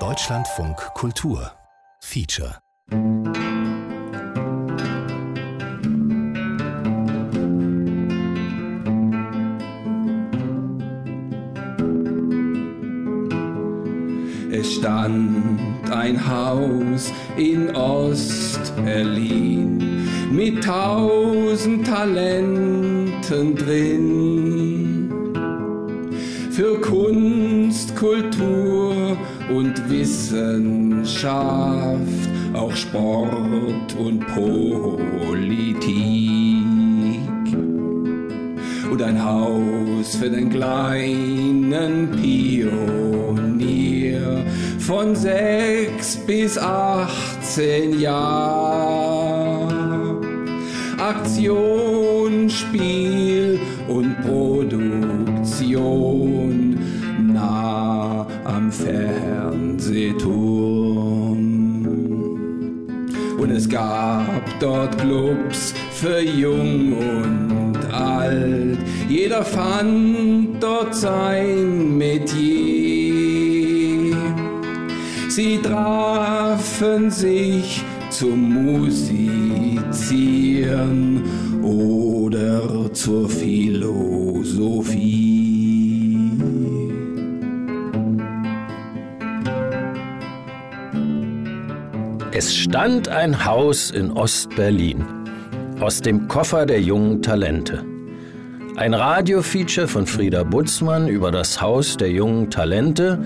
Deutschlandfunk Kultur Feature Es stand ein Haus in Ost-Berlin mit tausend Talenten drin. Für Kunst, Kultur und Wissenschaft, auch Sport und Politik. Und ein Haus für den kleinen Pionier von sechs bis achtzehn Jahren. Aktion, Spiel Fernsehturm. Und es gab dort Clubs für Jung und Alt. Jeder fand dort sein Metier. Sie trafen sich zum Musizieren oder zur Philosophie. Es stand ein Haus in Ostberlin aus dem Koffer der jungen Talente. Ein Radiofeature von Frieda Butzmann über das Haus der jungen Talente,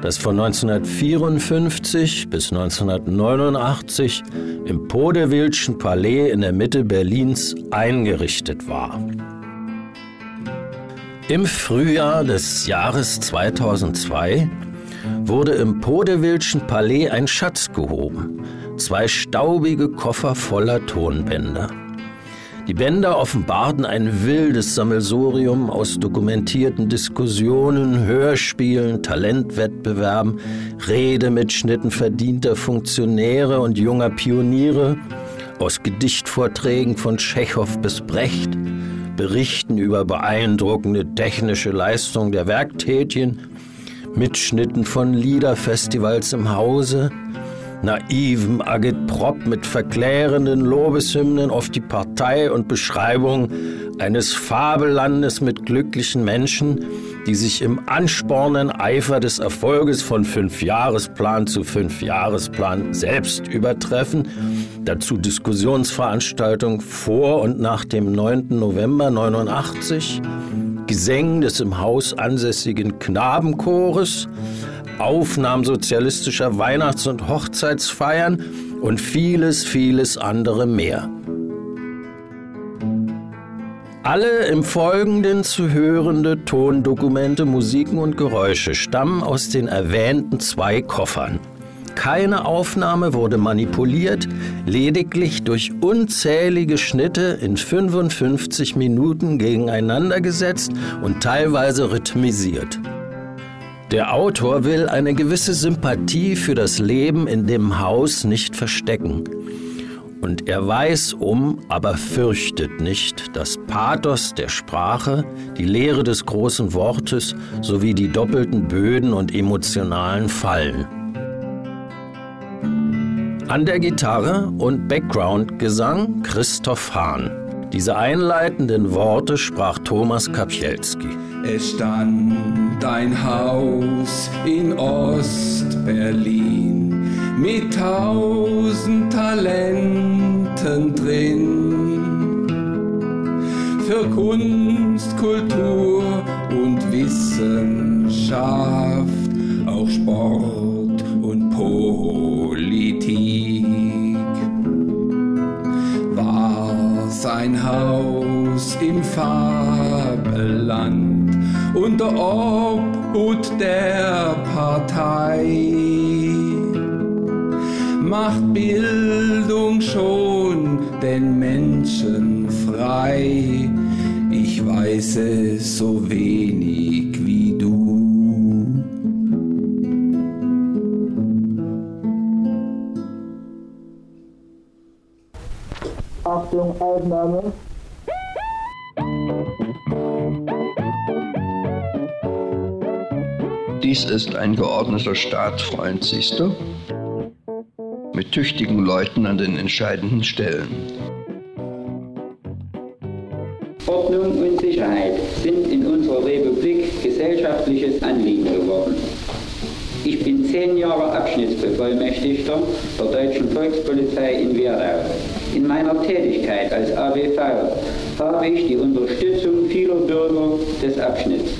das von 1954 bis 1989 im Podewildschen Palais in der Mitte Berlins eingerichtet war. Im Frühjahr des Jahres 2002 wurde im Podewildschen Palais ein Schatz gehoben, zwei staubige Koffer voller Tonbänder. Die Bänder offenbarten ein wildes Sammelsurium aus dokumentierten Diskussionen, Hörspielen, Talentwettbewerben, Redemitschnitten verdienter Funktionäre und junger Pioniere, aus Gedichtvorträgen von Tschechow bis Brecht, Berichten über beeindruckende technische Leistung der Werktätchen, Mitschnitten von Liederfestivals im Hause, naivem Agitprop mit verklärenden Lobeshymnen auf die Partei und Beschreibung eines Fabellandes mit glücklichen Menschen, die sich im anspornenden Eifer des Erfolges von Fünfjahresplan zu Fünfjahresplan selbst übertreffen. Dazu Diskussionsveranstaltungen vor und nach dem 9. November 89, Gesängen des im Haus ansässigen Knabenchores, Aufnahmen sozialistischer Weihnachts- und Hochzeitsfeiern und vieles, vieles andere mehr. Alle im Folgenden zu hörende Tondokumente, Musiken und Geräusche stammen aus den erwähnten zwei Koffern. Keine Aufnahme wurde manipuliert, lediglich durch unzählige Schnitte in 55 Minuten gegeneinander gesetzt und teilweise rhythmisiert. Der Autor will eine gewisse Sympathie für das Leben in dem Haus nicht verstecken. Und er weiß um, aber fürchtet nicht das Pathos der Sprache, die Lehre des großen Wortes sowie die doppelten Böden und emotionalen Fallen. An der Gitarre und Background-Gesang Christoph Hahn. Diese einleitenden Worte sprach Thomas Kapielski. Es stand ein Haus in Ost-Berlin mit tausend Talenten drin. Für Kunst, Kultur und Wissenschaft, auch Sport und Politik. War's ein Haus im Fabelland unter Obhut der Partei. Macht Bildung schon den Menschen frei. Ich weiß es so wenig Achtung, Aufnahme. Dies ist ein geordneter Staat, Freund, siehst du? Mit tüchtigen Leuten an den entscheidenden Stellen. Ordnung und Sicherheit sind in unserer Republik gesellschaftliches Anliegen geworden. Ich bin zehn Jahre Abschnittsbevollmächtigter der Deutschen Volkspolizei in Werdau. In meiner Tätigkeit als ABV habe ich die Unterstützung vieler Bürger des Abschnitts.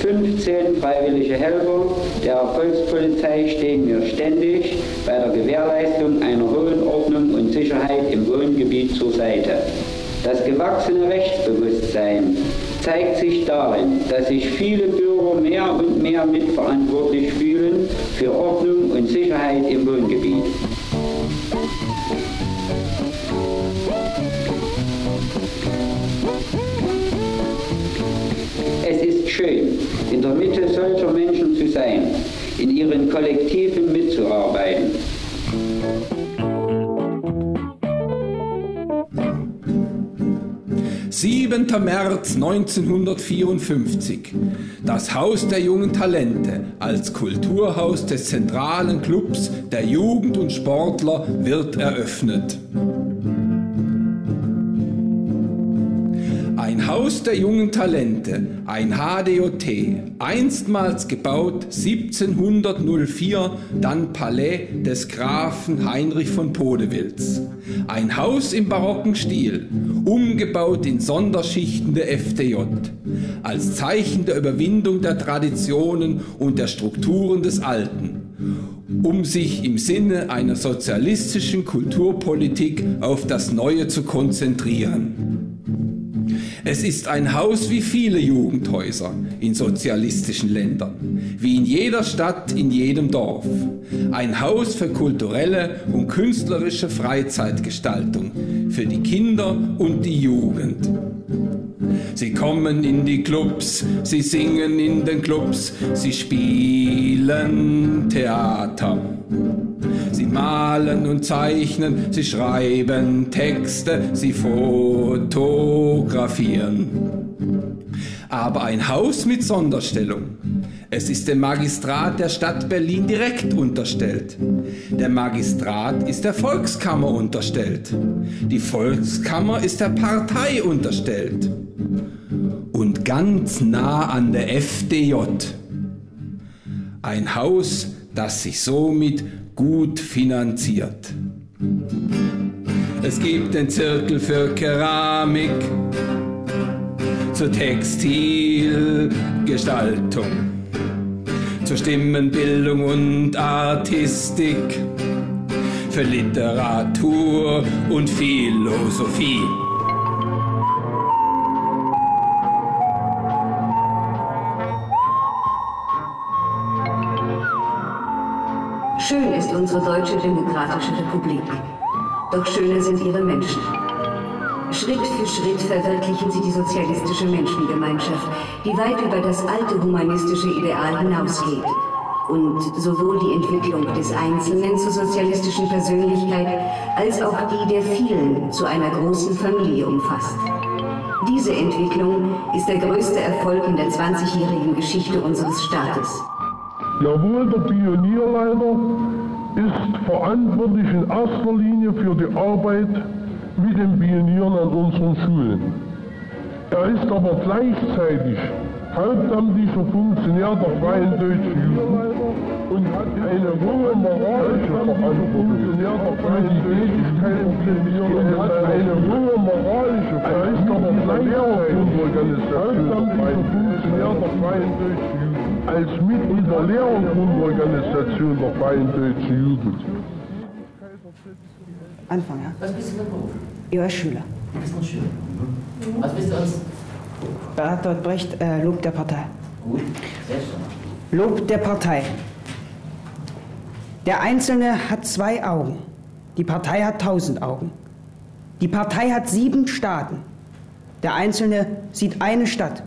15 freiwillige Helfer der Volkspolizei stehen mir ständig bei der Gewährleistung einer hohen Ordnung und Sicherheit im Wohngebiet zur Seite. Das gewachsene Rechtsbewusstsein zeigt sich darin, dass sich viele Bürger mehr und mehr mitverantwortlich fühlen für Ordnung und Sicherheit im Wohngebiet. Schön, in der Mitte solcher Menschen zu sein, in ihren Kollektiven mitzuarbeiten. 7. März 1954. Das Haus der jungen Talente als Kulturhaus des zentralen Clubs der Jugend und Sportler wird eröffnet. Haus der jungen Talente, ein HDOT, einstmals gebaut 1704, dann Palais des Grafen Heinrich von Podewils. Ein Haus im barocken Stil, umgebaut in Sonderschichten der FDJ, als Zeichen der Überwindung der Traditionen und der Strukturen des Alten um sich im Sinne einer sozialistischen Kulturpolitik auf das Neue zu konzentrieren. Es ist ein Haus wie viele Jugendhäuser in sozialistischen Ländern, wie in jeder Stadt, in jedem Dorf. Ein Haus für kulturelle und künstlerische Freizeitgestaltung, für die Kinder und die Jugend. Sie kommen in die Clubs, sie singen in den Clubs, sie spielen Theater. Sie malen und zeichnen, sie schreiben Texte, sie fotografieren. Aber ein Haus mit Sonderstellung. Es ist dem Magistrat der Stadt Berlin direkt unterstellt. Der Magistrat ist der Volkskammer unterstellt. Die Volkskammer ist der Partei unterstellt. Und ganz nah an der FDJ. Ein Haus, das sich somit gut finanziert. Es gibt den Zirkel für Keramik, zur Textilgestaltung, zur Stimmenbildung und Artistik, für Literatur und Philosophie. Schön ist unsere deutsche demokratische Republik. Doch schöner sind ihre Menschen. Schritt für Schritt verwirklichen sie die sozialistische Menschengemeinschaft, die weit über das alte humanistische Ideal hinausgeht und sowohl die Entwicklung des Einzelnen zur sozialistischen Persönlichkeit als auch die der vielen zu einer großen Familie umfasst. Diese Entwicklung ist der größte Erfolg in der 20-jährigen Geschichte unseres Staates. Jawohl, der Pionierleiter ist verantwortlich in erster Linie für die Arbeit mit den Pionieren an unseren Schulen. Er ist aber gleichzeitig hauptamtlicher Funktionär der Freien Deutschen Jugend und hat eine hohe moralische Verantwortung für die Tätigkeit im Pionieren und hat eine hohe moralische Verantwortung der Freien Deutschen Jugend als Mitglied der Lehrergrundorganisation der Freien Deutschen Jugend. Anfang, ja? Was bist du für Beruf? Ich war Schüler. Du bist noch Schüler. Was bist du als Bertolt Brecht, äh, Lob der Partei. gut? Sehr schön. Lob der Partei. Der Einzelne hat zwei Augen. Die Partei hat tausend Augen. Die Partei hat sieben Staaten. Der Einzelne sieht eine Stadt.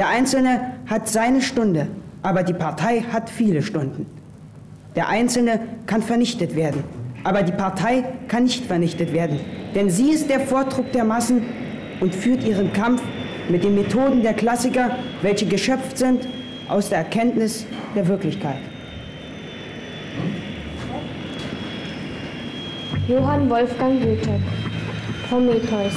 Der Einzelne hat seine Stunde, aber die Partei hat viele Stunden. Der Einzelne kann vernichtet werden, aber die Partei kann nicht vernichtet werden, denn sie ist der Vordruck der Massen und führt ihren Kampf mit den Methoden der Klassiker, welche geschöpft sind aus der Erkenntnis der Wirklichkeit. Johann Wolfgang Goethe Prometheus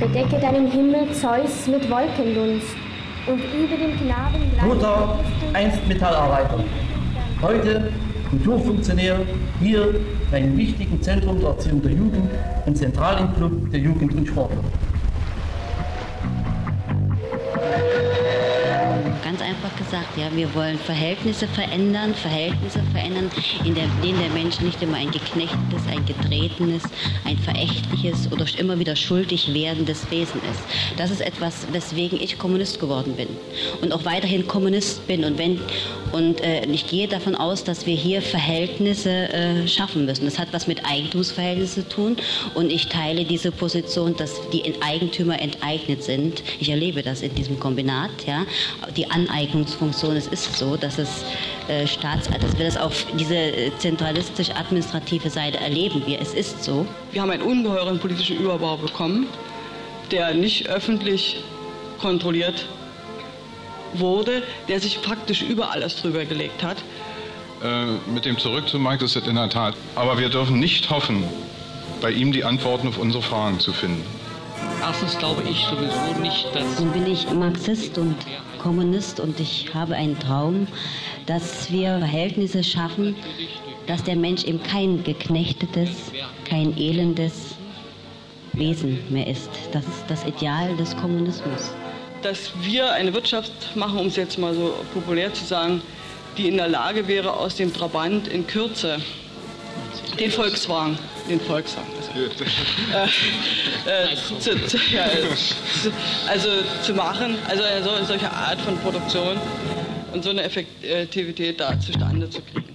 Bedecke deinen Himmel, Zeus, mit Wolkendunst und über dem Knaben... Mutter, einst Metallarbeiter, heute Kulturfunktionär, hier in einem wichtigen Zentrum der Erziehung der Jugend im Club der Jugend und Sportler. Gesagt, ja, wir wollen Verhältnisse verändern, Verhältnisse verändern, in der, denen der Mensch nicht immer ein geknechtetes, ein getretenes, ein verächtliches oder immer wieder schuldig werdendes Wesen ist. Das ist etwas, weswegen ich Kommunist geworden bin und auch weiterhin Kommunist bin. Und, wenn, und äh, ich gehe davon aus, dass wir hier Verhältnisse äh, schaffen müssen. Das hat was mit Eigentumsverhältnissen zu tun und ich teile diese Position, dass die Eigentümer enteignet sind. Ich erlebe das in diesem Kombinat. Ja. Die Aneignungsfunktion. Es ist so, dass es äh, Staats, dass wir das auf diese äh, zentralistisch-administrative Seite erleben wir. Es ist so. Wir haben einen ungeheuren politischen Überbau bekommen, der nicht öffentlich kontrolliert wurde, der sich faktisch über alles drüber gelegt hat. Äh, mit dem Zurück zu Marx ist es in der Tat. Aber wir dürfen nicht hoffen, bei ihm die Antworten auf unsere Fragen zu finden. Erstens glaube ich sowieso nicht, dass. Nun bin ich Marxist und Kommunist und ich habe einen Traum, dass wir Verhältnisse schaffen, dass der Mensch eben kein geknechtetes, kein elendes Wesen mehr ist. Das ist das Ideal des Kommunismus. Dass wir eine Wirtschaft machen, um es jetzt mal so populär zu sagen, die in der Lage wäre, aus dem Trabant in Kürze den Volkswagen, den Volkswagen, also, äh, äh, zu, zu, ja, also zu machen, also eine solche Art von Produktion und so eine Effektivität da zustande zu kriegen.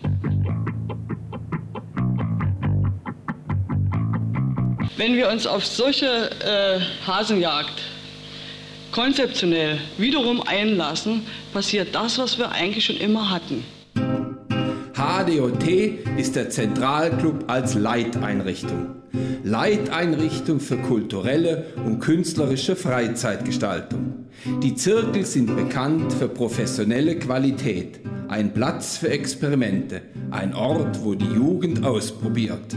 Wenn wir uns auf solche äh, Hasenjagd konzeptionell wiederum einlassen, passiert das, was wir eigentlich schon immer hatten. HDOT ist der Zentralclub als Leiteinrichtung. Leiteinrichtung für kulturelle und künstlerische Freizeitgestaltung. Die Zirkel sind bekannt für professionelle Qualität, ein Platz für Experimente, ein Ort, wo die Jugend ausprobiert.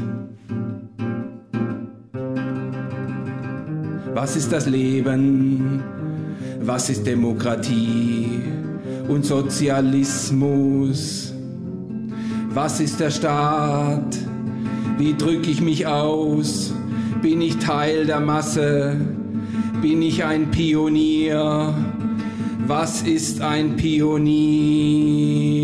Was ist das Leben? Was ist Demokratie und Sozialismus? Was ist der Staat? Wie drücke ich mich aus? Bin ich Teil der Masse? Bin ich ein Pionier? Was ist ein Pionier?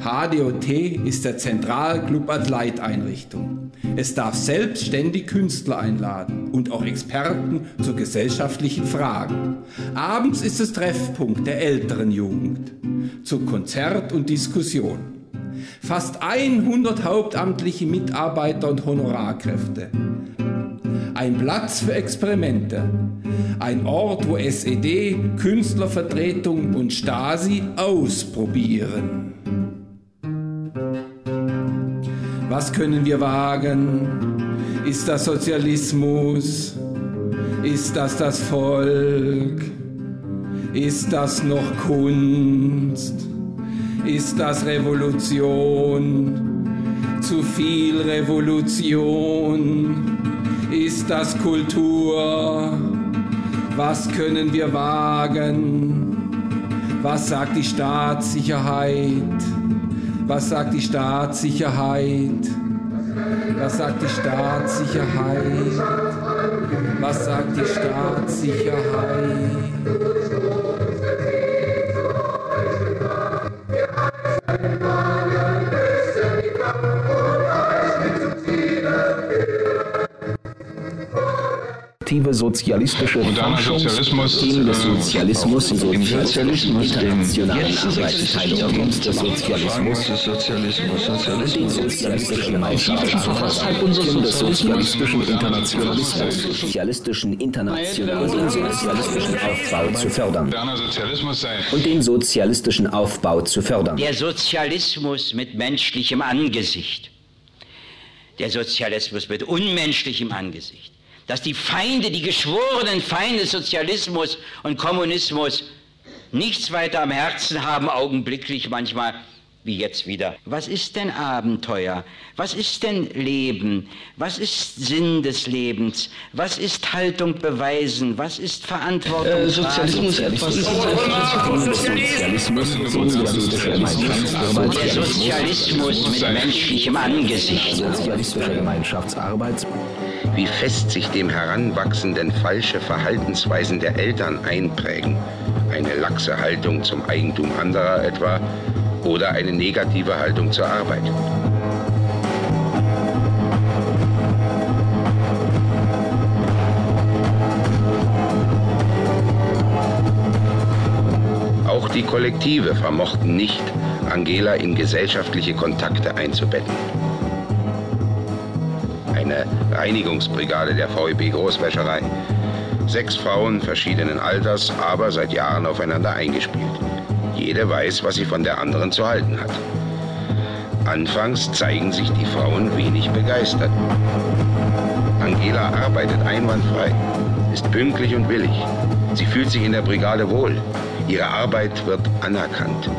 HDOT ist der Zentralclub als Leiteinrichtung. Es darf selbstständig Künstler einladen und auch Experten zu gesellschaftlichen Fragen. Abends ist es Treffpunkt der älteren Jugend zu Konzert und Diskussion. Fast 100 hauptamtliche Mitarbeiter und Honorarkräfte. Ein Platz für Experimente. Ein Ort, wo SED, Künstlervertretung und Stasi ausprobieren. Was können wir wagen? Ist das Sozialismus? Ist das das Volk? Ist das noch Kunst? Ist das Revolution? Zu viel Revolution? Ist das Kultur? Was können wir wagen? Was sagt die Staatssicherheit? Was sagt die Staatssicherheit? Was sagt die Staatssicherheit? Was sagt die Staatssicherheit? Aktive sozialistische Sozialismus, Themen des Sozialismus, Im Sozialismus, internationalen jetzt Arbeitsteilung des Sozialismus, den sozialistischen Ausschauungen des sozialistischen Internationalismus, sozialistischen Internationalismus, den sozialistischen Aufbau zu fördern. Und den sozialistischen Aufbau zu fördern. Der Sozialismus mit menschlichem Angesicht. Der Sozialismus mit unmenschlichem Angesicht. Dass die Feinde, die geschworenen Feinde Sozialismus und Kommunismus nichts weiter am Herzen haben, augenblicklich manchmal, wie jetzt wieder. Was ist denn Abenteuer? Was ist denn Leben? Was ist Sinn des Lebens? Was ist Haltung beweisen? Was ist Verantwortung? Äh, Sozialismus etwas. Sozialismus, Der Sozialismus mit menschlichem Angesicht. Sozialistische Gemeinschaftsarbeit. Wie fest sich dem Heranwachsenden falsche Verhaltensweisen der Eltern einprägen. Eine laxe Haltung zum Eigentum anderer etwa oder eine negative Haltung zur Arbeit. Auch die Kollektive vermochten nicht, Angela in gesellschaftliche Kontakte einzubetten. Reinigungsbrigade der VEB Großwäscherei. Sechs Frauen verschiedenen Alters, aber seit Jahren aufeinander eingespielt. Jede weiß, was sie von der anderen zu halten hat. Anfangs zeigen sich die Frauen wenig begeistert. Angela arbeitet einwandfrei, ist pünktlich und willig. Sie fühlt sich in der Brigade wohl. Ihre Arbeit wird anerkannt.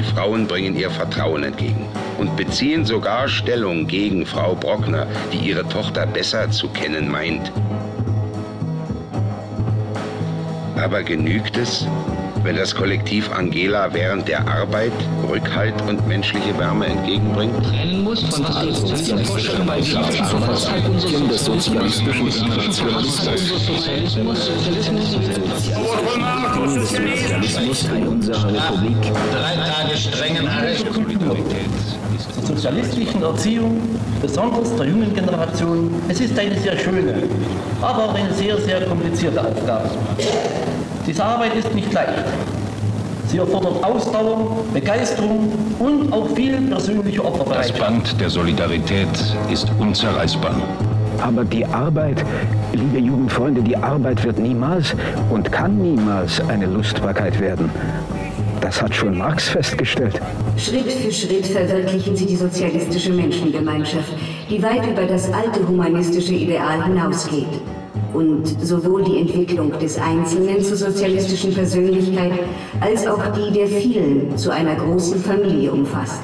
Die Frauen bringen ihr Vertrauen entgegen und beziehen sogar Stellung gegen Frau Brockner, die ihre Tochter besser zu kennen meint. Aber genügt es, wenn das Kollektiv Angela während der Arbeit Rückhalt und menschliche Wärme entgegenbringt? Trennen muss von traditionellen Vorstellungen bei Außerhalb unseres sozialistischen Internationalismus. Sozialismus, Sozialismus Teil unserer Republik. Drei Tage strengen Arrest. Die sozialistischen Erziehung, besonders der jungen Generation, es ist eine sehr schöne, aber auch eine sehr, sehr komplizierte Aufgabe. Diese Arbeit ist nicht leicht. Sie erfordert Ausdauer, Begeisterung und auch viel persönliche Opferbereitschaft. Das Band der Solidarität ist unzerreißbar. Aber die Arbeit, liebe Jugendfreunde, die Arbeit wird niemals und kann niemals eine Lustbarkeit werden. Das hat schon Marx festgestellt. Schritt für Schritt verwirklichen sie die sozialistische Menschengemeinschaft, die weit über das alte humanistische Ideal hinausgeht und sowohl die Entwicklung des Einzelnen zur sozialistischen Persönlichkeit als auch die der vielen zu einer großen Familie umfasst.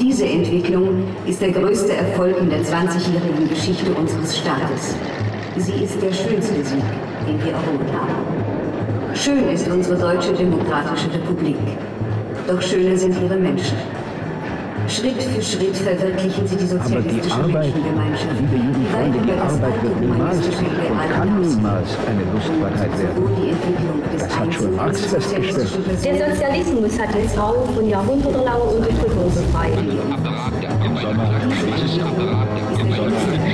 Diese Entwicklung ist der größte Erfolg in der 20-jährigen Geschichte unseres Staates. Sie ist der schönste Sieg, den wir errungen haben. Schön ist unsere deutsche demokratische Republik. Doch schöner sind ihre Menschen. Schritt für Schritt verwirklichen sie die sozialistische Arbeit, Menschengemeinschaft. Liebe Jugendfreunde, die Arbeit wird niemals und kann niemals eine Lustbarkeit werden. Das hat schon Marx festgestellt. Der Sozialismus hat den Zaun von jahrhundertelanger Unterdrückung befreit.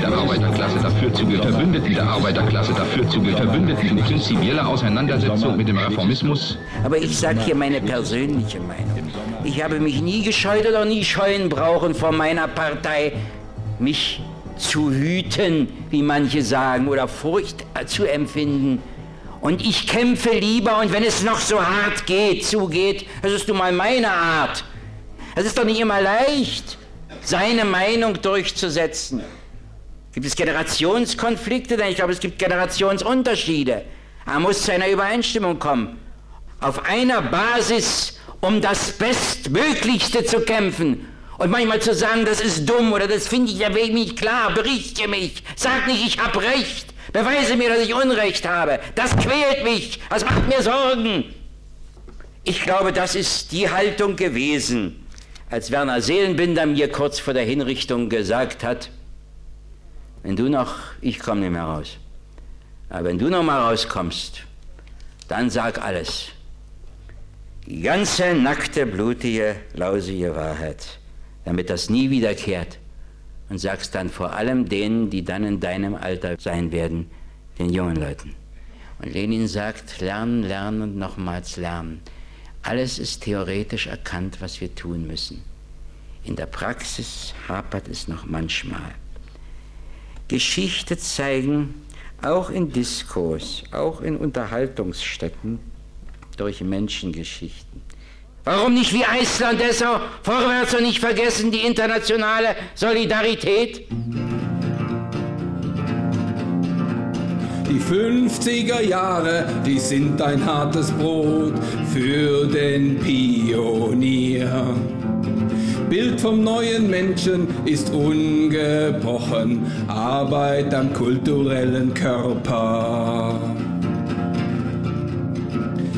der Arbeiterklasse dafür zu verbündeten der Arbeiterklasse dafür zu verbündeten in prinzipielle Auseinandersetzung mit dem Reformismus. Aber ich sage hier meine persönliche Meinung. Ich habe mich nie gescheut oder nie scheuen brauchen vor meiner Partei, mich zu hüten, wie manche sagen, oder Furcht zu empfinden. Und ich kämpfe lieber, und wenn es noch so hart geht, zugeht, das ist nun mal meine Art. Es ist doch nicht immer leicht, seine Meinung durchzusetzen. Gibt es Generationskonflikte? Denn ich glaube, es gibt Generationsunterschiede. Man muss zu einer Übereinstimmung kommen. Auf einer Basis um das Bestmöglichste zu kämpfen. Und manchmal zu sagen, das ist dumm oder das finde ich ja wegen nicht klar, berichte mich, sag nicht, ich habe Recht, beweise mir, dass ich Unrecht habe. Das quält mich, das macht mir Sorgen. Ich glaube, das ist die Haltung gewesen, als Werner Seelenbinder mir kurz vor der Hinrichtung gesagt hat, wenn du noch, ich komme nicht mehr raus, aber wenn du noch mal rauskommst, dann sag alles. Ganze nackte, blutige, lausige Wahrheit, damit das nie wiederkehrt. Und sagst dann vor allem denen, die dann in deinem Alter sein werden, den jungen Leuten. Und Lenin sagt, lernen, lernen und nochmals lernen. Alles ist theoretisch erkannt, was wir tun müssen. In der Praxis hapert es noch manchmal. Geschichte zeigen, auch in Diskurs, auch in Unterhaltungsstätten, durch Menschengeschichten. Warum nicht wie Island Dessau vorwärts und nicht vergessen die internationale Solidarität? Die 50er Jahre, die sind ein hartes Brot für den Pionier. Bild vom neuen Menschen ist ungebrochen, Arbeit am kulturellen Körper.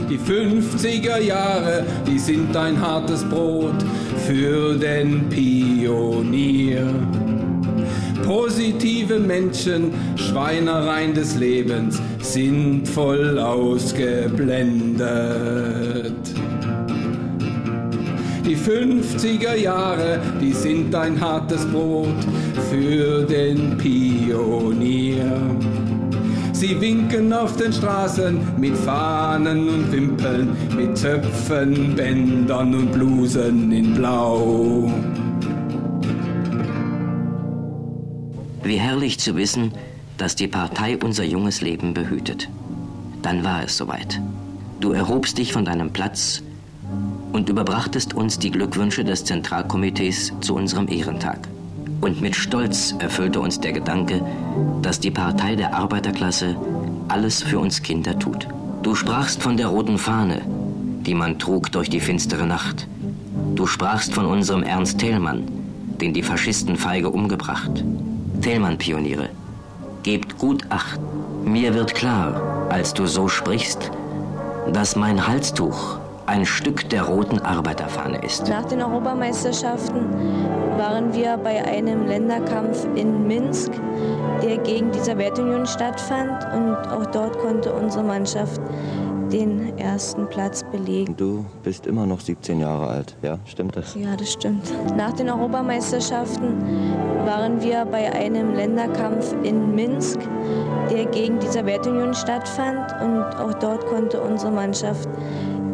Die 50er Jahre, die sind ein hartes Brot für den Pionier. Positive Menschen, Schweinereien des Lebens sind voll ausgeblendet. Die 50er Jahre, die sind ein hartes Brot für den Pionier. Sie winken auf den Straßen mit Fahnen und Wimpeln, mit Zöpfen, Bändern und Blusen in Blau. Wie herrlich zu wissen, dass die Partei unser junges Leben behütet. Dann war es soweit. Du erhobst dich von deinem Platz und überbrachtest uns die Glückwünsche des Zentralkomitees zu unserem Ehrentag. Und mit Stolz erfüllte uns der Gedanke, dass die Partei der Arbeiterklasse alles für uns Kinder tut. Du sprachst von der roten Fahne, die man trug durch die finstere Nacht. Du sprachst von unserem Ernst Thälmann, den die Faschisten feige umgebracht. Thälmann-Pioniere, gebt gut Acht. Mir wird klar, als du so sprichst, dass mein Halstuch ein Stück der roten Arbeiterfahne ist. Nach den Europameisterschaften waren wir bei einem Länderkampf in Minsk, der gegen die Sowjetunion stattfand und auch dort konnte unsere Mannschaft den ersten Platz belegen. Du bist immer noch 17 Jahre alt, ja? Stimmt das? Ja, das stimmt. Nach den Europameisterschaften waren wir bei einem Länderkampf in Minsk, der gegen die Sowjetunion stattfand und auch dort konnte unsere Mannschaft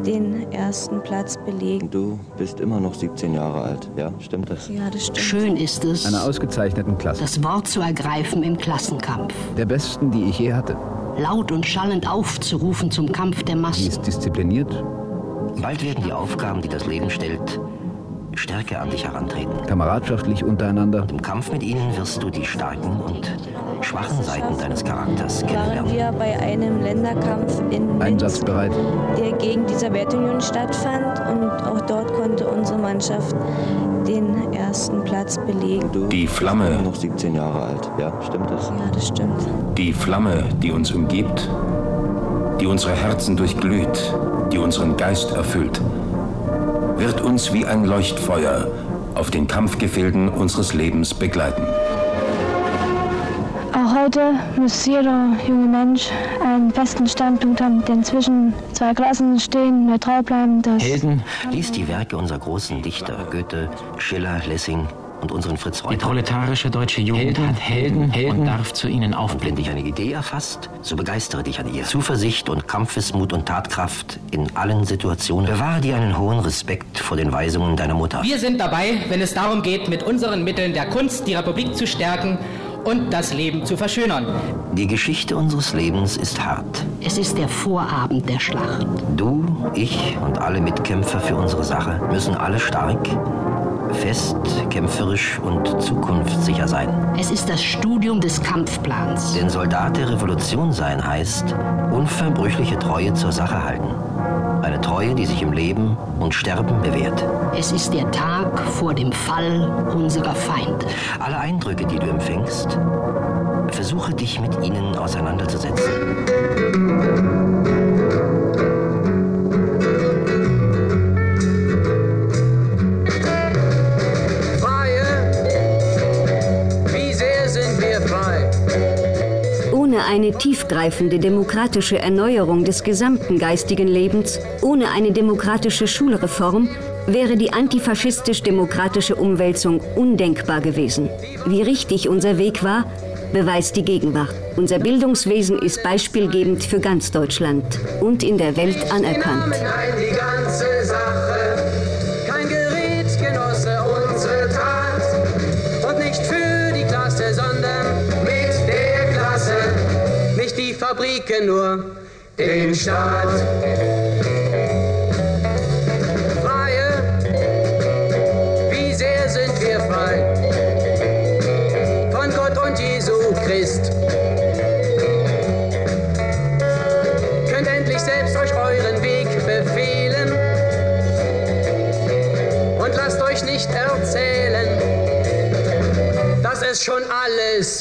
den ersten Platz belegen. Du bist immer noch 17 Jahre alt, ja? Stimmt das? Ja, das stimmt. Schön ist es, Einer ausgezeichneten Klasse. das Wort zu ergreifen im Klassenkampf. Der besten, die ich je hatte. Laut und schallend aufzurufen zum Kampf der Sie Massen. ist diszipliniert, Bald werden die Aufgaben, die das Leben stellt, stärker an dich herantreten. kameradschaftlich untereinander. Im Kampf mit ihnen wirst du die starken und schwachen Seiten deines Charakters Waren kennenlernen. wir bei einem Länderkampf in Minsk, Einsatzbereit. der gegen die Sowjetunion stattfand und auch dort konnte unsere Mannschaft den ersten Platz belegen. Die Flamme. immer noch 17 Jahre alt, ja? Stimmt das? Ja, das stimmt. Die Flamme, die uns umgibt, die unsere Herzen durchglüht, die unseren Geist erfüllt, wird uns wie ein Leuchtfeuer auf den Kampfgefilden unseres Lebens begleiten. Auch heute muss jeder junge Mensch einen festen Standpunkt haben, denn zwischen zwei Klassen stehen, neutral bleiben, das Helden, lies die Werke unserer großen Dichter Goethe, Schiller, Lessing und unseren Fritz Reuter. Die proletarische deutsche Jugend hat Helden, und darf zu ihnen Und wenn aufblicken. dich eine Idee erfasst, so begeistere dich an ihr. Zuversicht und Kampfesmut und Tatkraft in allen Situationen. Bewahre dir einen hohen Respekt vor den Weisungen deiner Mutter. Wir sind dabei, wenn es darum geht, mit unseren Mitteln der Kunst die Republik zu stärken und das Leben zu verschönern. Die Geschichte unseres Lebens ist hart. Es ist der Vorabend der Schlacht. Du, ich und alle Mitkämpfer für unsere Sache müssen alle stark, fest, kämpferisch und zukunftssicher sein. Es ist das Studium des Kampfplans. Denn Soldat der Revolution sein heißt, unverbrüchliche Treue zur Sache halten. Eine Treue, die sich im Leben und Sterben bewährt. Es ist der Tag vor dem Fall unserer Feinde. Alle Eindrücke, die du empfängst, versuche dich mit ihnen auseinanderzusetzen. Eine tiefgreifende demokratische Erneuerung des gesamten geistigen Lebens, ohne eine demokratische Schulreform, wäre die antifaschistisch-demokratische Umwälzung undenkbar gewesen. Wie richtig unser Weg war, beweist die Gegenwart. Unser Bildungswesen ist beispielgebend für ganz Deutschland und in der Welt anerkannt. Fabriken, nur den Staat.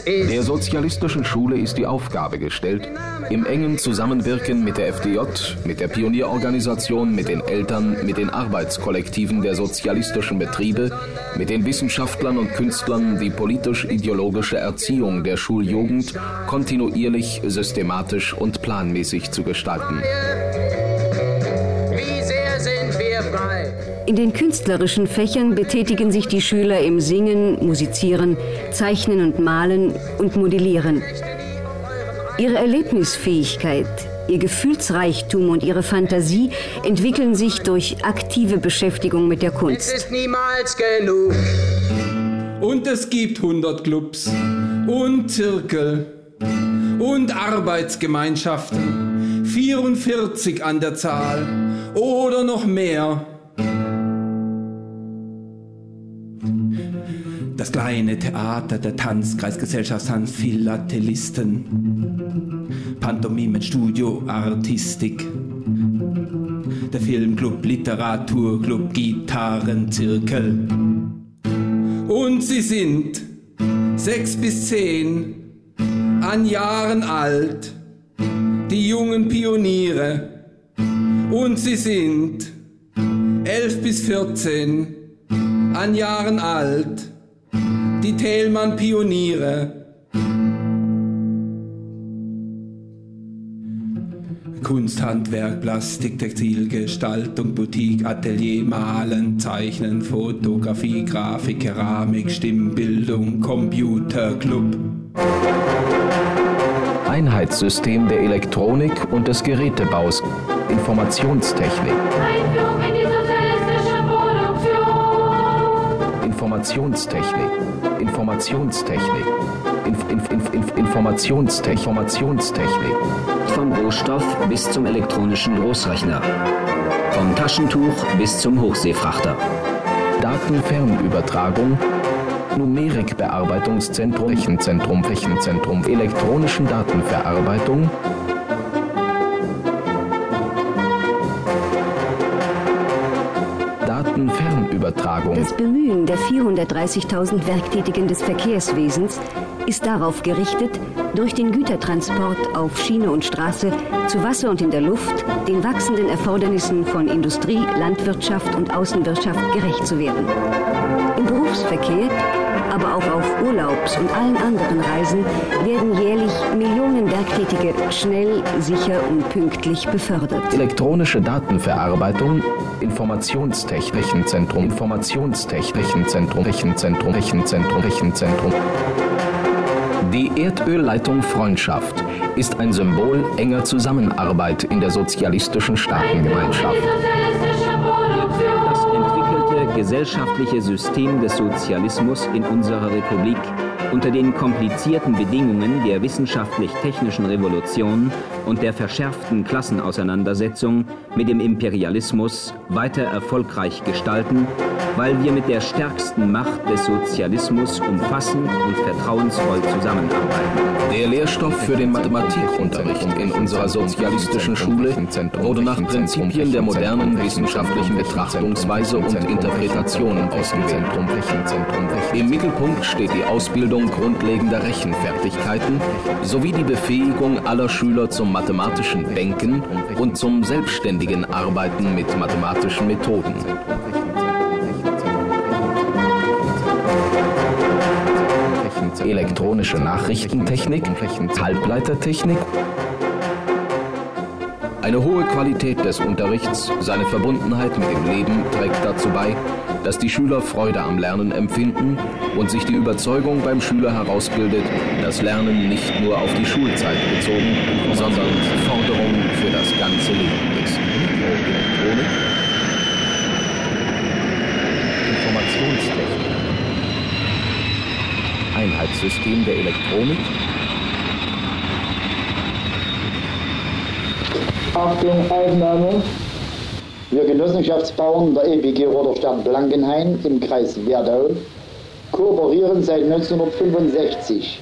Der sozialistischen Schule ist die Aufgabe gestellt, im engen Zusammenwirken mit der FDJ, mit der Pionierorganisation, mit den Eltern, mit den Arbeitskollektiven der sozialistischen Betriebe, mit den Wissenschaftlern und Künstlern die politisch-ideologische Erziehung der Schuljugend kontinuierlich, systematisch und planmäßig zu gestalten. In den künstlerischen Fächern betätigen sich die Schüler im Singen, Musizieren, Zeichnen und Malen und Modellieren. Ihre Erlebnisfähigkeit, ihr Gefühlsreichtum und ihre Fantasie entwickeln sich durch aktive Beschäftigung mit der Es Kunst. ist niemals genug. Und es gibt 100 Clubs und Zirkel und Arbeitsgemeinschaften, 44 an der Zahl oder noch mehr. Kleine Theater, der Tanzkreis, Gesellschaftstanz, Philatelisten, Pantomimen, Studio, Artistik, der Filmclub, Literaturclub, Gitarrenzirkel. Und sie sind sechs bis zehn an Jahren alt, die jungen Pioniere. Und sie sind elf bis vierzehn an Jahren alt, die Thälmann-Pioniere. Kunst, Handwerk, Plastik, Textil, Gestaltung, Boutique, Atelier, Malen, Zeichnen, Fotografie, Grafik, Keramik, Stimmbildung, Computerclub. Einheitssystem der Elektronik und des Gerätebaus, Informationstechnik. Einführung in die sozialistische Produktion. Informationstechnik, Informationstechnik, Inf, Inf, Inf, Inf, Informationstechnik, Informationstechnik. Vom Rohstoff bis zum elektronischen Großrechner. Vom Taschentuch bis zum Hochseefrachter. Datenfernübertragung, Numerikbearbeitungszentrum, Rechenzentrum, Rechenzentrum, elektronischen Datenverarbeitung, Datenfernübertragung. Das Bemühen der 430.000 Werktätigen des Verkehrswesens ist darauf gerichtet, durch den Gütertransport auf Schiene und Straße, zu Wasser und in der Luft, den wachsenden Erfordernissen von Industrie, Landwirtschaft und Außenwirtschaft gerecht zu werden. Im Berufsverkehr, aber auch auf Urlaubs- und allen anderen Reisen werden jährlich Millionen Werktätige schnell, sicher und pünktlich befördert. Elektronische Datenverarbeitung, Informationstechnik, Rechenzentrum, Rechenzentrum, Rechenzentrum, Rechenzentrum. Die Erdölleitung Freundschaft ist ein Symbol enger Zusammenarbeit in der sozialistischen Staatengemeinschaft. Gesellschaftliche System des Sozialismus in unserer Republik unter den komplizierten Bedingungen der wissenschaftlich-technischen Revolution und der verschärften Klassenauseinandersetzung mit dem Imperialismus weiter erfolgreich gestalten, weil wir mit der stärksten Macht des Sozialismus umfassend und vertrauensvoll zusammenarbeiten. Der Lehrstoff für den Mathematikunterricht in unserer sozialistischen Schule wurde nach Prinzipien der modernen wissenschaftlichen Betrachtungsweise und Interpretation ausgewählt. Im Mittelpunkt steht die Ausbildung grundlegender Rechenfertigkeiten sowie die Befähigung aller Schüler zum mathematischen Denken und zum selbstständigen Arbeiten mit mathematischen Methoden. Elektronische Nachrichtentechnik, Halbleitertechnik. Eine hohe Qualität des Unterrichts, seine Verbundenheit mit dem Leben trägt dazu bei, dass die Schüler Freude am Lernen empfinden und sich die Überzeugung beim Schüler herausbildet, dass Lernen nicht nur auf die Schulzeit bezogen, sondern Forderung für das ganze Leben ist. Informationstechnik, Einheitssystem der Elektronik, Achtung, Aufnahme. Wir Genossenschaftsbauern der EPG Roderstadt Blankenhain im Kreis Werdau kooperieren seit 1965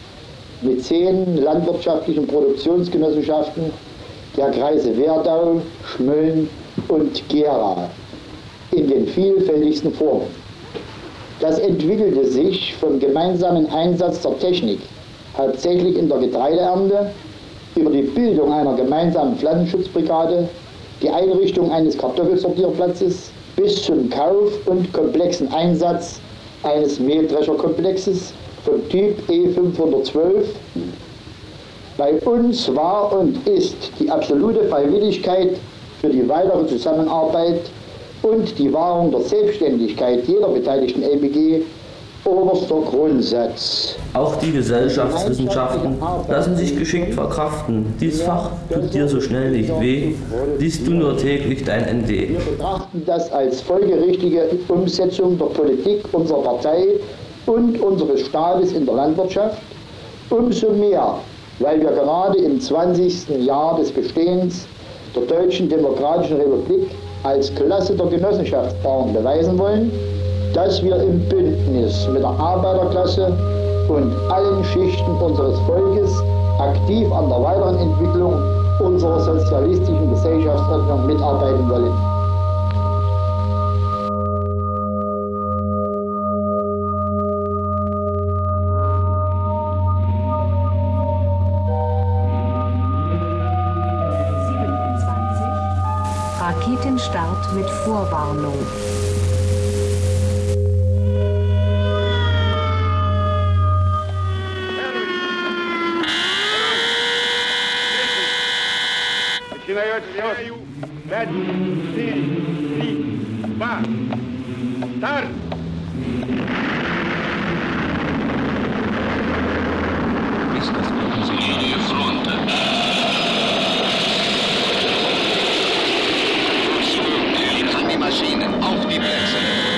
mit zehn landwirtschaftlichen Produktionsgenossenschaften der Kreise Werdau, Schmölln und Gera in den vielfältigsten Formen. Das entwickelte sich vom gemeinsamen Einsatz der Technik hauptsächlich in der Getreideernte, über die Bildung einer gemeinsamen Pflanzenschutzbrigade, die Einrichtung eines Kartoffelsortierplatzes bis zum Kauf und komplexen Einsatz eines Mähdrescherkomplexes vom Typ E512. Bei uns war und ist die absolute Freiwilligkeit für die weitere Zusammenarbeit und die Wahrung der Selbstständigkeit jeder beteiligten LBG oberster Grundsatz. Auch die Gesellschaftswissenschaften lassen sich geschickt verkraften. Dies Fach tut dir so schnell nicht weh, liest du nur täglich dein ND. Wir betrachten das als folgerichtige Umsetzung der Politik unserer Partei und unseres Staates in der Landwirtschaft. Umso mehr, weil wir gerade im 20. Jahr des Bestehens der Deutschen Demokratischen Republik als Klasse der Genossenschaftsbauern beweisen wollen, dass wir im Bündnis mit der Arbeiterklasse und allen Schichten unseres Volkes aktiv an der weiteren Entwicklung unserer sozialistischen Gesellschaftsordnung mitarbeiten wollen. Raketenstart mit Vorwarnung. Maio, médio, sim, vá, tarde. Linha de fronte. Maschinen auf die Plätze.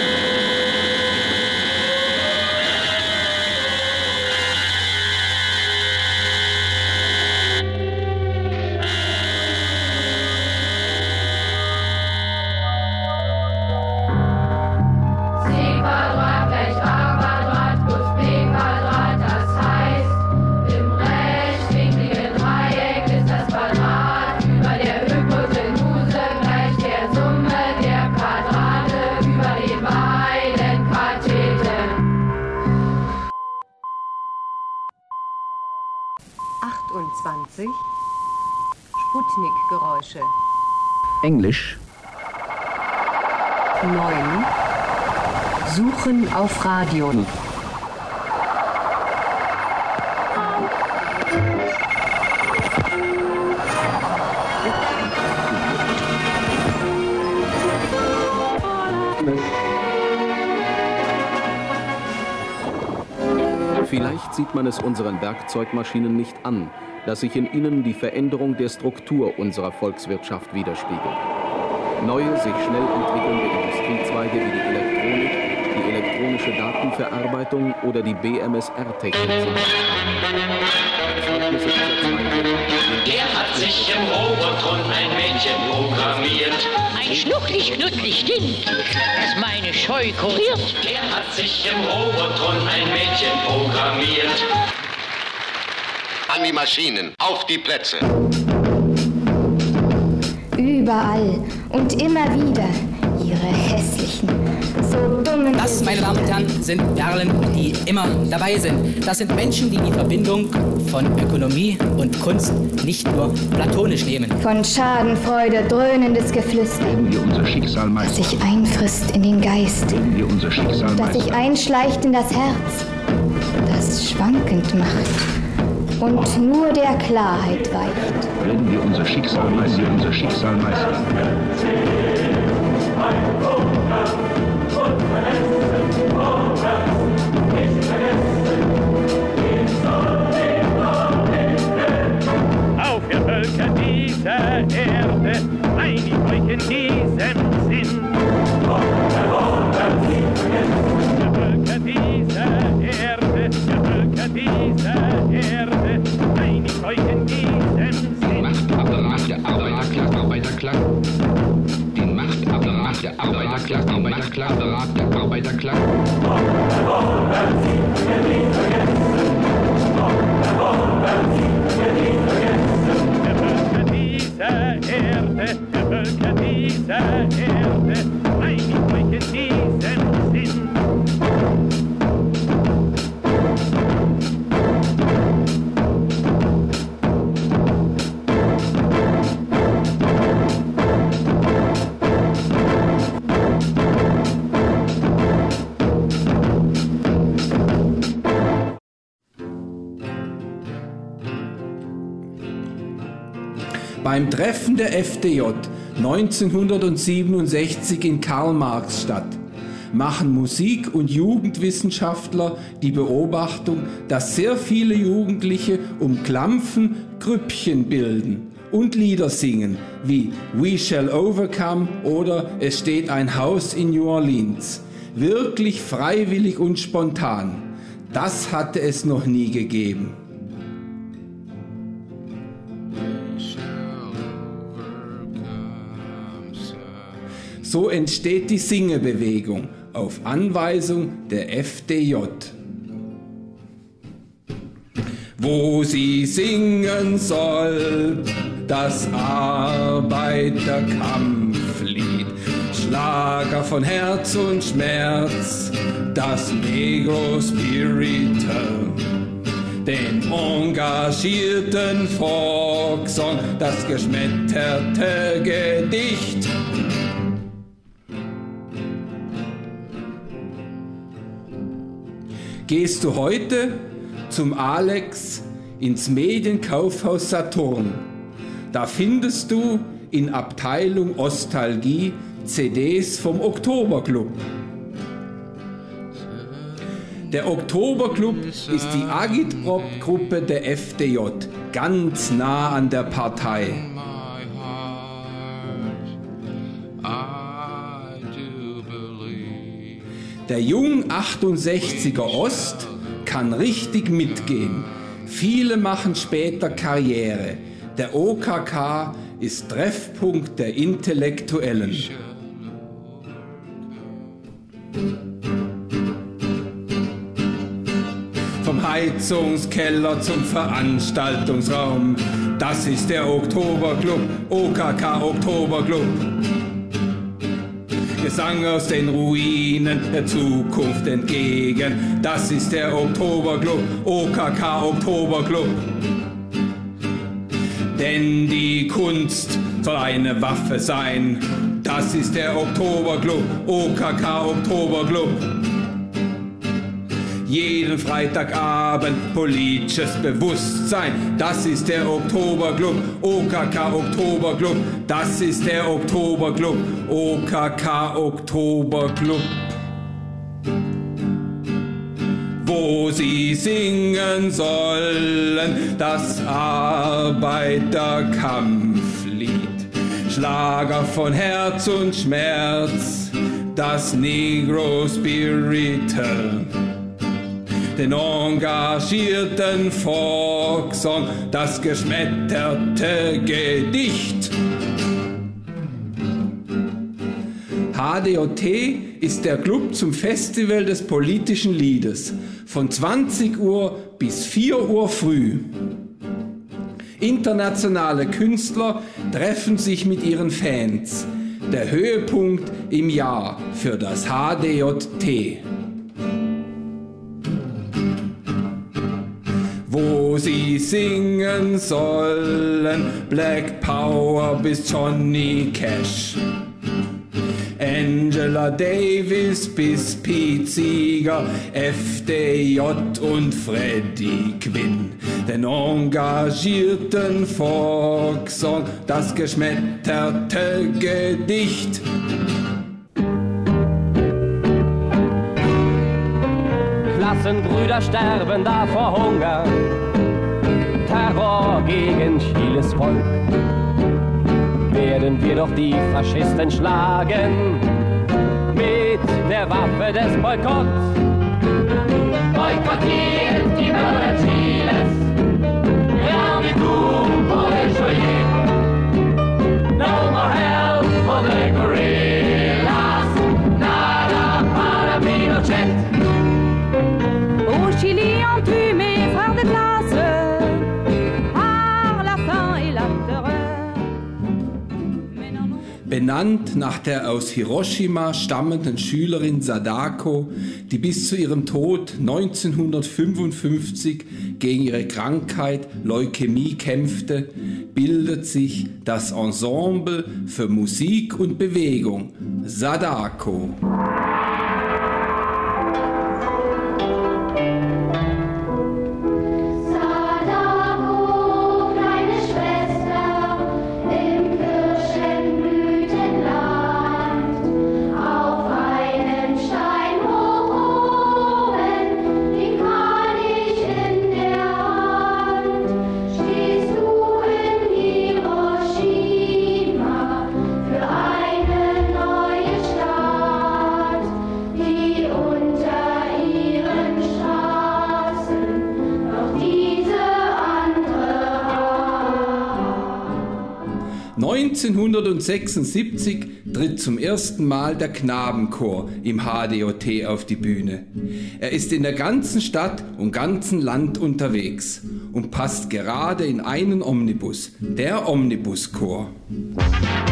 Sputnik-Geräusche. Englisch 9 Suchen auf Radio. Vielleicht sieht man es unseren Werkzeugmaschinen nicht an, dass sich in ihnen die Veränderung der Struktur unserer Volkswirtschaft widerspiegelt. Neue, sich schnell entwickelnde Industriezweige wie die Elektronik, die elektronische Datenverarbeitung oder die BMSR-Technik sind. Der hat sich im Robotron ein Mädchen programmiert. Ein schnucklig knucklig Ding, das meine Scheu kuriert. Der hat sich im Robotron ein Mädchen programmiert. An die Maschinen, auf die Plätze. Überall und immer wieder ihre hässlichen, so dummen. Das, meine Damen und Herren, sind Perlen, die immer dabei sind. Das sind Menschen, die die Verbindung von Ökonomie und Kunst nicht nur platonisch nehmen. Von Schadenfreude dröhnendes Geflüster, wir unser Schicksal das meistern. sich einfrisst in den Geist, wir unser Schicksal das sich einschleicht in das Herz, das schwankend macht und nur der Klarheit weicht. Werden wir unser Schicksal meistern. Wir unser Schicksal meistern. Auf ihr Völker dieser Erde, einig euch in diesem Sinn. Ihr Völker Machtapparat der Arbeiterklasse, Arbeiterklasse, dieser der Völker Beim Treffen der FDJ 1967 in Karl-Marx-Stadt machen Musik- und Jugendwissenschaftler die Beobachtung, dass sehr viele Jugendliche um Klampfen Grüppchen bilden und Lieder singen, wie We Shall Overcome oder Es steht ein Haus in New Orleans. Wirklich freiwillig und spontan. Das hatte es noch nie gegeben. So entsteht die Singebewegung auf Anweisung der FDJ. Wo sie singen soll, das Arbeiterkampflied, Schlager von Herz und Schmerz, das Negro-Spiritual, den engagierten Volkssong, das geschmetterte Gedicht. Gehst du heute zum Alex ins Medienkaufhaus Saturn, da findest du in Abteilung Ostalgie CDs vom Oktoberclub. Der Oktoberclub ist die Agitprop-Gruppe der FDJ, ganz nah an der Partei. Der Jung 68er Ost kann richtig mitgehen. Viele machen später Karriere. Der OKK ist Treffpunkt der Intellektuellen. Vom Heizungskeller zum Veranstaltungsraum. Das ist der Oktoberclub, OKK Oktoberclub. Gesang aus den Ruinen der Zukunft entgegen. Das ist der Oktoberclub, OKK Oktoberclub. Denn die Kunst soll eine Waffe sein. Das ist der Oktoberclub, OKK Oktoberclub. Jeden Freitagabend politisches Bewusstsein. Das ist der Oktoberclub, OKK Oktoberclub. Das ist der Oktoberclub, OKK Oktoberclub. Wo sie singen sollen, das Arbeiterkampflied. Schlager von Herz und Schmerz, das Negro Spiritual den engagierten Volkssong, das geschmetterte Gedicht. HDOT ist der Club zum Festival des politischen Liedes von 20 Uhr bis 4 Uhr früh. Internationale Künstler treffen sich mit ihren Fans. Der Höhepunkt im Jahr für das HDJT. Sie singen sollen. Black Power bis Johnny Cash. Angela Davis bis Pete Seeger, FDJ und Freddie Quinn. Den engagierten Volkssong, das geschmetterte Gedicht. Klassenbrüder sterben da vor Hunger. Terror gegen Chiles Volk. Werden wir doch die Faschisten schlagen mit der Waffe des Boykotts. Boykottiert die Bürger Chiles. Reunitum por el Choyer. No more help for the guerrillas. Benannt nach der aus Hiroshima stammenden Schülerin Sadako, die bis zu ihrem Tod 1955 gegen ihre Krankheit Leukämie kämpfte, bildet sich das Ensemble für Musik und Bewegung Sadako. 1976 tritt zum ersten Mal der Knabenchor im HDOT auf die Bühne. Er ist in der ganzen Stadt und ganzen Land unterwegs und passt gerade in einen Omnibus, der Omnibuschor. Wenn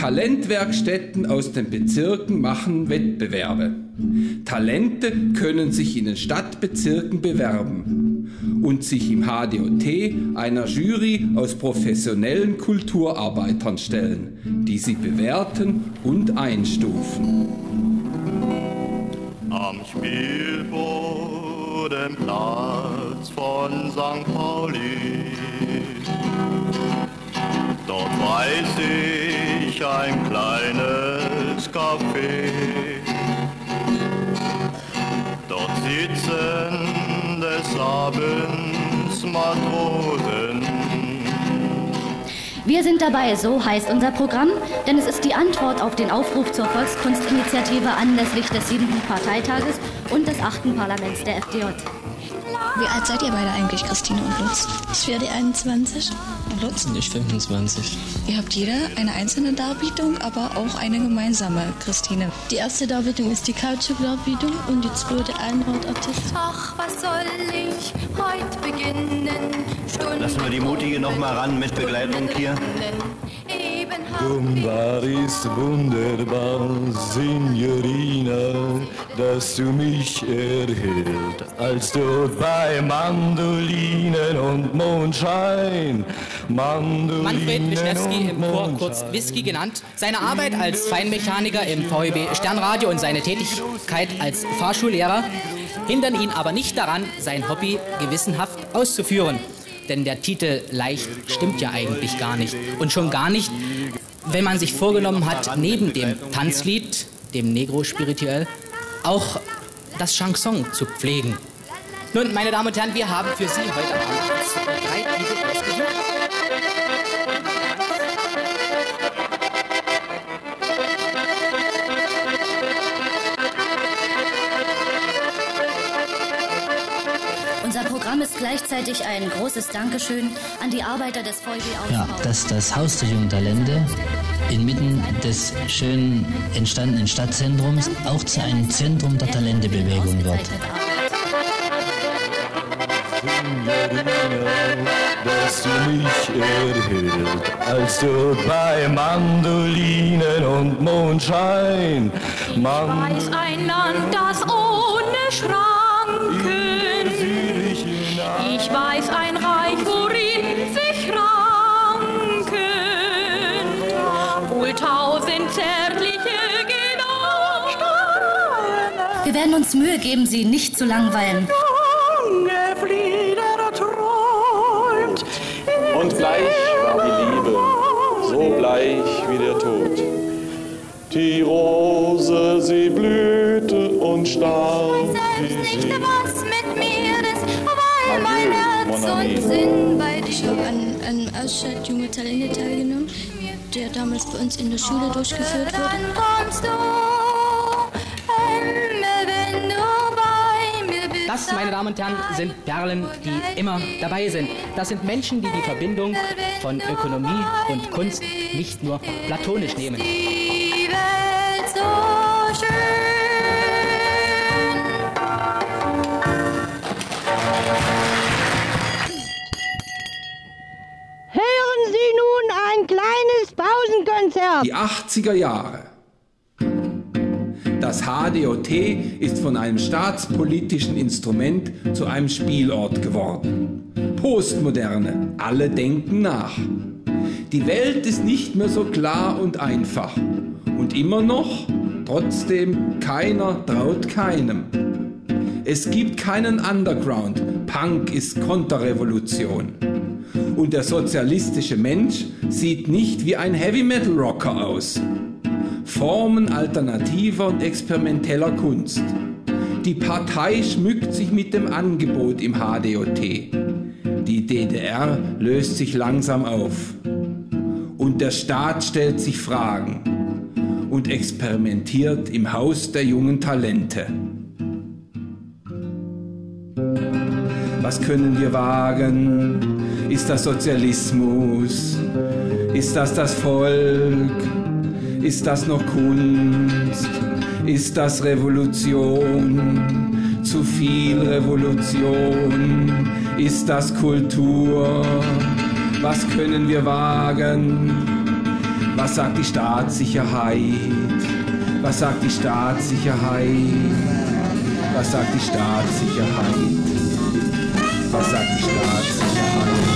Talentwerkstätten aus den Bezirken machen Wettbewerbe. Talente können sich in den Stadtbezirken bewerben und sich im HDOT einer Jury aus professionellen Kulturarbeitern stellen, die sie bewerten und einstufen. Am Spielbodenplatz von St. Pauli. Dort weiß ich ein kleines Café. Dort sitzen des Abends Matrosen. Wir sind dabei, so heißt unser Programm, denn es ist die Antwort auf den Aufruf zur Volkskunstinitiative anlässlich des siebten Parteitages und des achten Parlaments der FDJ. Wie alt seid ihr beide eigentlich, Christine und Lutz? Ich werde 21. Und Lutz? Ich 25. Ihr habt jeder eine einzelne Darbietung, aber auch eine gemeinsame, Christine. Die erste Darbietung ist die Kautschuk-Darbietung und die zweite Einwortartist. Ach, was soll ich heute beginnen? Stunden Lassen wir die Mutige noch mal ran mit Begleitung hier. Eben Dumbar ist wunderbar, Signorina, dass du mich erhellt, als dort bei Mandolinen und Mondschein. Mandolinen Manfred Wischnewski im und Chor, kurz Whisky genannt. Seine Arbeit als Feinmechaniker im VEB Sternradio und seine Tätigkeit als Fahrschullehrer hindern ihn aber nicht daran, sein Hobby gewissenhaft auszuführen. Denn der Titel leicht stimmt ja eigentlich gar nicht. Und schon gar nicht, wenn man sich vorgenommen hat, neben dem Tanzlied, dem Negro spirituell, auch das Chanson zu pflegen. Nun, meine Damen und Herren, wir haben für Sie heute Abend drei Titel Programm ist gleichzeitig ein großes Dankeschön an die Arbeiter des VEB Ja, dass das Haus der jungen Talente inmitten des schön entstandenen Stadtzentrums auch zu einem Zentrum der Talentebewegung wird. dass du mich erhellt, als dort bei Mandolinen und Mondschein. Man weiß ein Land, das ohne Schranken. Weiß ein Reich, worin sich ranken wohl tausend zärtliche Genossen. Wir werden uns Mühe geben, Sie nicht zu langweilen. Und bleich war die Liebe, so bleich wie der Tod. Die Rose, sie blühte und starb. Selbst nicht, mein Herz und Sinn bei Ich habe an einem Ausschnitt Junge Talente teilgenommen, der damals bei uns in der Schule durchgeführt wurde. Dann kommst. Das, meine Damen und Herren, sind Perlen, die immer dabei sind. Das sind Menschen, die die Verbindung von Ökonomie und Kunst nicht nur platonisch nehmen. Die 80er Jahre. Das HDOT ist von einem staatspolitischen Instrument zu einem Spielort geworden. Postmoderne, alle denken nach. Die Welt ist nicht mehr so klar und einfach. Und immer noch, trotzdem, keiner traut keinem. Es gibt keinen Underground. Punk ist Konterrevolution. Und der sozialistische Mensch sieht nicht wie ein Heavy Metal Rocker aus. Formen alternativer und experimenteller Kunst. Die Partei schmückt sich mit dem Angebot im HDOT. Die DDR löst sich langsam auf. Und der Staat stellt sich Fragen und experimentiert im Haus der jungen Talente. Was können wir wagen? Ist das Sozialismus? Ist das das Volk? Ist das noch Kunst? Ist das Revolution? Zu viel Revolution? Ist das Kultur? Was können wir wagen? Was sagt die Staatssicherheit? Was sagt die Staatssicherheit? Was sagt die Staatssicherheit? Was sagt die Staatssicherheit?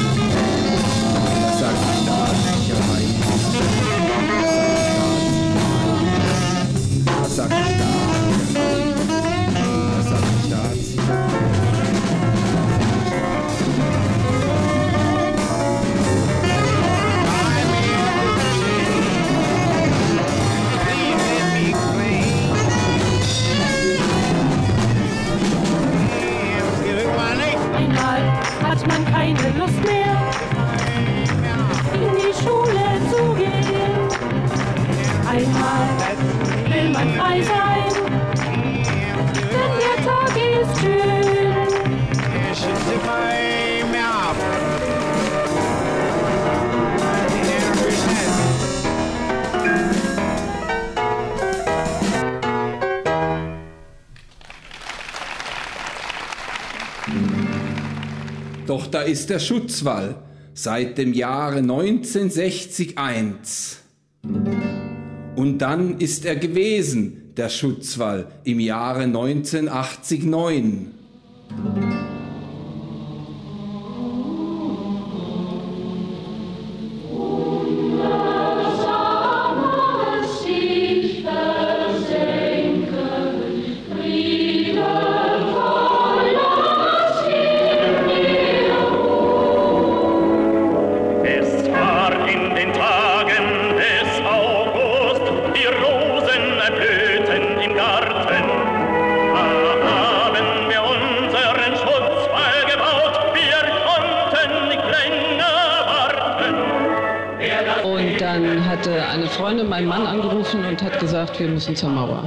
Keine Lust mehr, in die Schule zu gehen. Einmal will man frei sein, Doch da ist der Schutzwall seit dem Jahre 1960 1. Und dann ist er gewesen, der Schutzwall, im Jahre 1980 gesagt, wir müssen zur Mauer.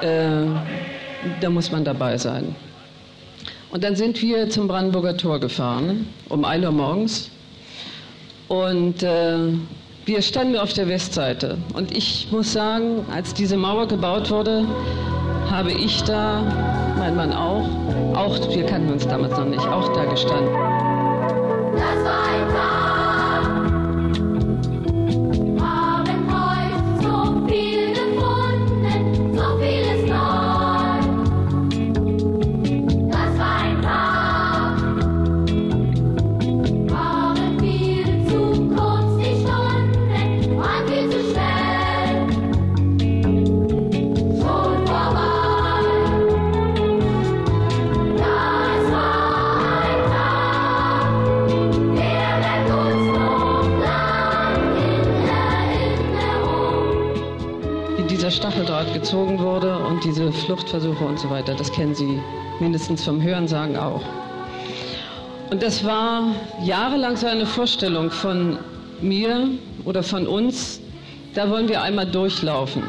Äh, da muss man dabei sein. Und dann sind wir zum Brandenburger Tor gefahren, um 1 Uhr morgens. Und äh, wir standen auf der Westseite. Und ich muss sagen, als diese Mauer gebaut wurde, habe ich da, mein Mann auch, auch, wir kannten uns damals noch nicht, auch da gestanden. Gezogen wurde und diese Fluchtversuche und so weiter. Das kennen Sie mindestens vom Hörensagen auch. Und das war jahrelang so eine Vorstellung von mir oder von uns, da wollen wir einmal durchlaufen.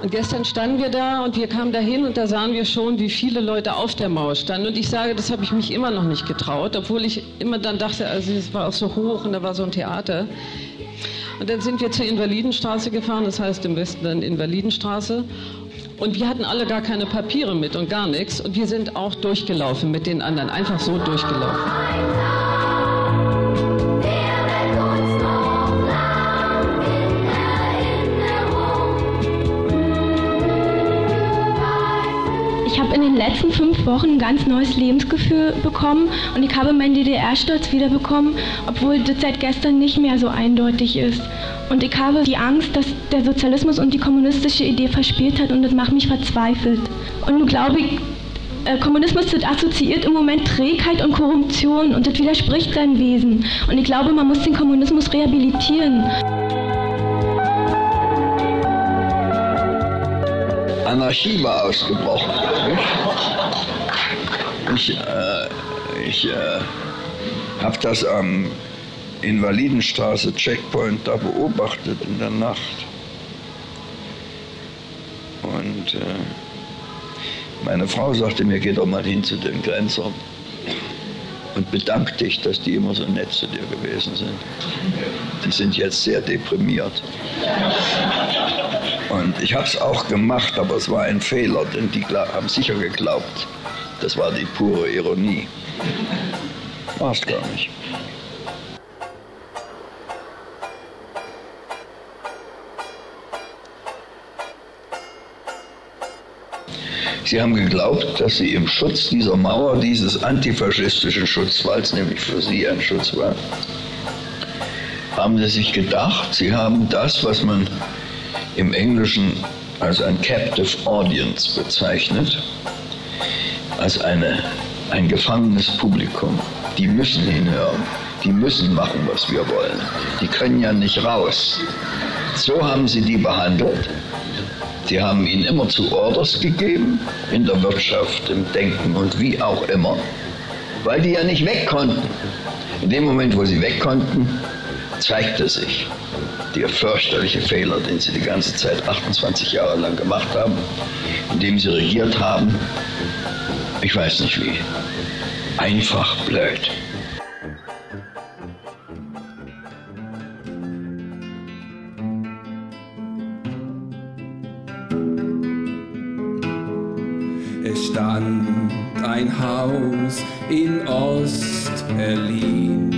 Und gestern standen wir da und wir kamen dahin und da sahen wir schon, wie viele Leute auf der Mauer standen. Und ich sage, das habe ich mich immer noch nicht getraut, obwohl ich immer dann dachte, also es war auch so hoch und da war so ein Theater. Und dann sind wir zur Invalidenstraße gefahren, das heißt im Westen dann Invalidenstraße. Und wir hatten alle gar keine Papiere mit und gar nichts. Und wir sind auch durchgelaufen mit den anderen, einfach so durchgelaufen. Letzten fünf Wochen ein ganz neues Lebensgefühl bekommen und ich habe meinen DDR-Stolz wiederbekommen, obwohl das seit gestern nicht mehr so eindeutig ist. Und ich habe die Angst, dass der Sozialismus und die kommunistische Idee verspielt hat und das macht mich verzweifelt. Und nun glaube ich, äh, Kommunismus das assoziiert im Moment Trägheit und Korruption und das widerspricht seinem Wesen. Und ich glaube, man muss den Kommunismus rehabilitieren. Anarchie war ausgebrochen. Ich, äh, ich äh, habe das am Invalidenstraße Checkpoint da beobachtet in der Nacht. Und äh, meine Frau sagte mir, geh doch mal hin zu den Grenzern und bedank dich, dass die immer so nett zu dir gewesen sind. Die sind jetzt sehr deprimiert. Und ich habe es auch gemacht, aber es war ein Fehler, denn die haben sicher geglaubt, das war die pure Ironie. Es gar nicht. Sie haben geglaubt, dass Sie im Schutz dieser Mauer, dieses antifaschistischen Schutzwalls, nämlich für Sie ein Schutz war, haben Sie sich gedacht, Sie haben das, was man im Englischen als ein Captive Audience bezeichnet, als eine, ein gefangenes Publikum. Die müssen hinhören, die müssen machen, was wir wollen. Die können ja nicht raus. So haben sie die behandelt. Sie haben ihnen immer zu Orders gegeben, in der Wirtschaft, im Denken und wie auch immer, weil die ja nicht weg konnten. In dem Moment, wo sie weg konnten, zeigte sich der fürchterliche Fehler, den sie die ganze Zeit 28 Jahre lang gemacht haben, indem sie regiert haben. Ich weiß nicht wie. Einfach blöd. Es stand ein Haus in Ost-Berlin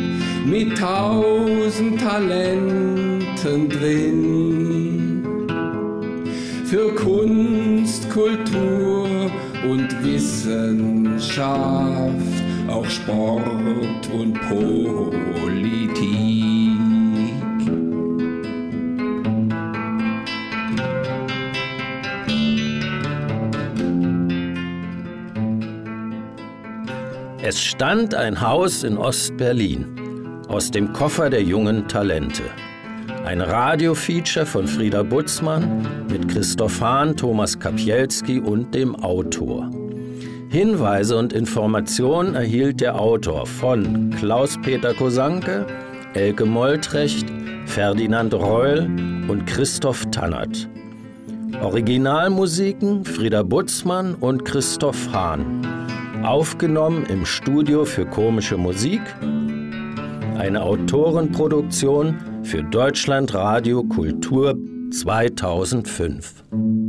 mit tausend Talenten drin. Für Kunst, Kultur Wissenschaft, auch Sport und Politik. Es stand ein Haus in Ostberlin aus dem Koffer der jungen Talente. Ein Radiofeature von Frieda Butzmann mit Christoph Hahn, Thomas Kapielski und dem Autor. Hinweise und Informationen erhielt der Autor von Klaus-Peter Kosanke, Elke Moltrecht, Ferdinand Reul und Christoph Tannert. Originalmusiken Frieda Butzmann und Christoph Hahn. Aufgenommen im Studio für komische Musik. Eine Autorenproduktion für Deutschlandradio Kultur 2005.